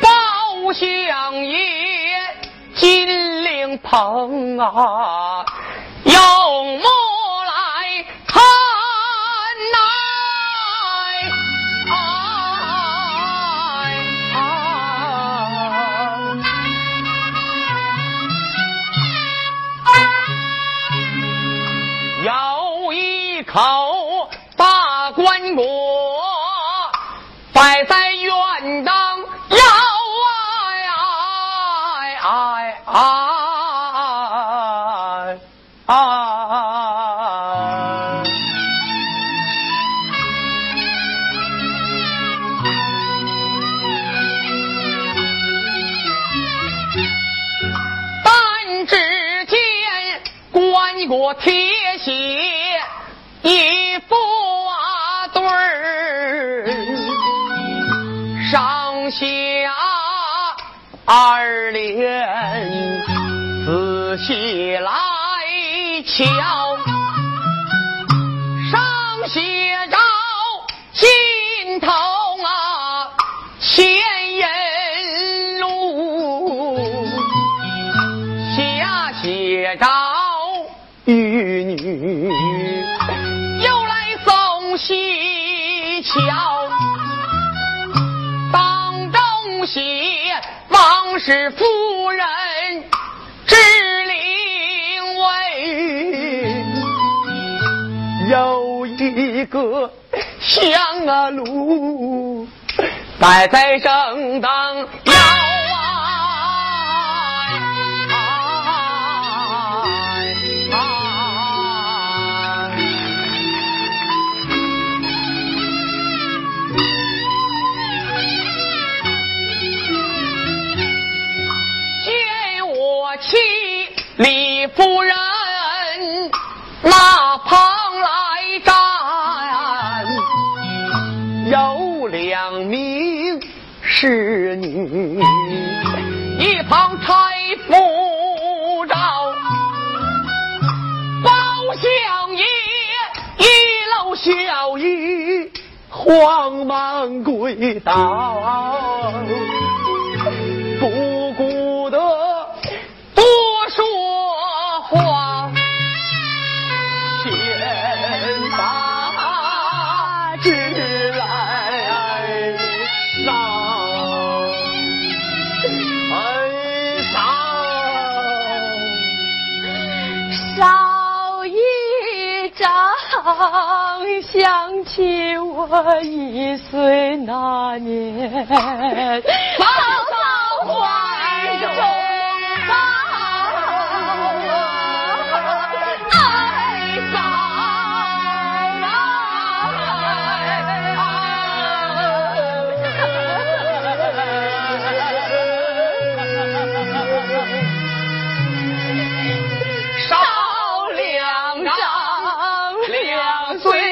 包相爷，金陵鹏啊！幺。我贴写一副对二连，仔细来瞧，上写着心头啊，千人路，下写着。玉女又来送西桥，当中写不是夫人之灵位，有一个香炉摆在正当那旁来站，有两名侍女，一旁搀扶着包相爷，一搂小姨慌忙跪倒。想起我一岁那年，抱到怀中抱啊，啊，烧两张，两岁。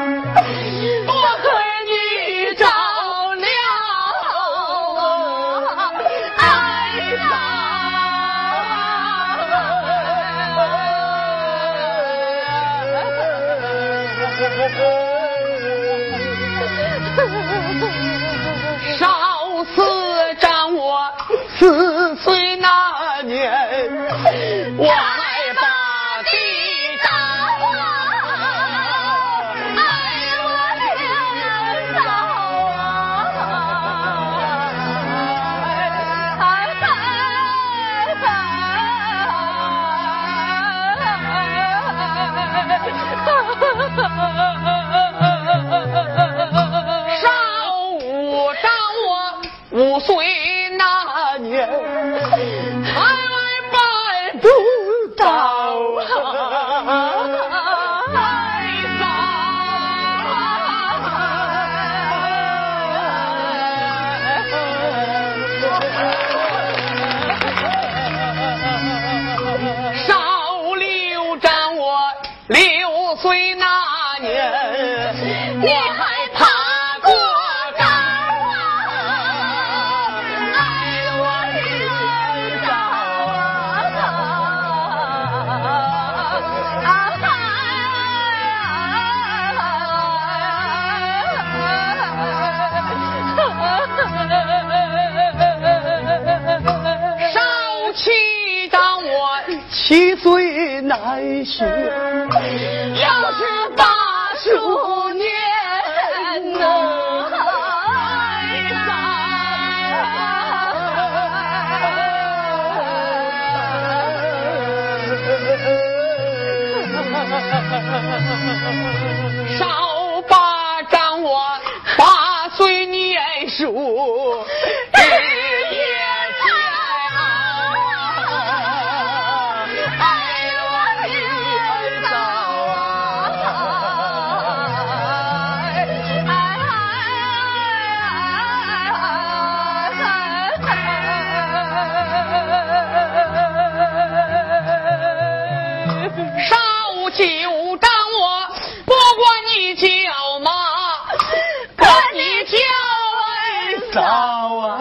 少岁那年，你还爬过高啊？哎，我的高啊！少气当我七岁再是，又是大树。找啊。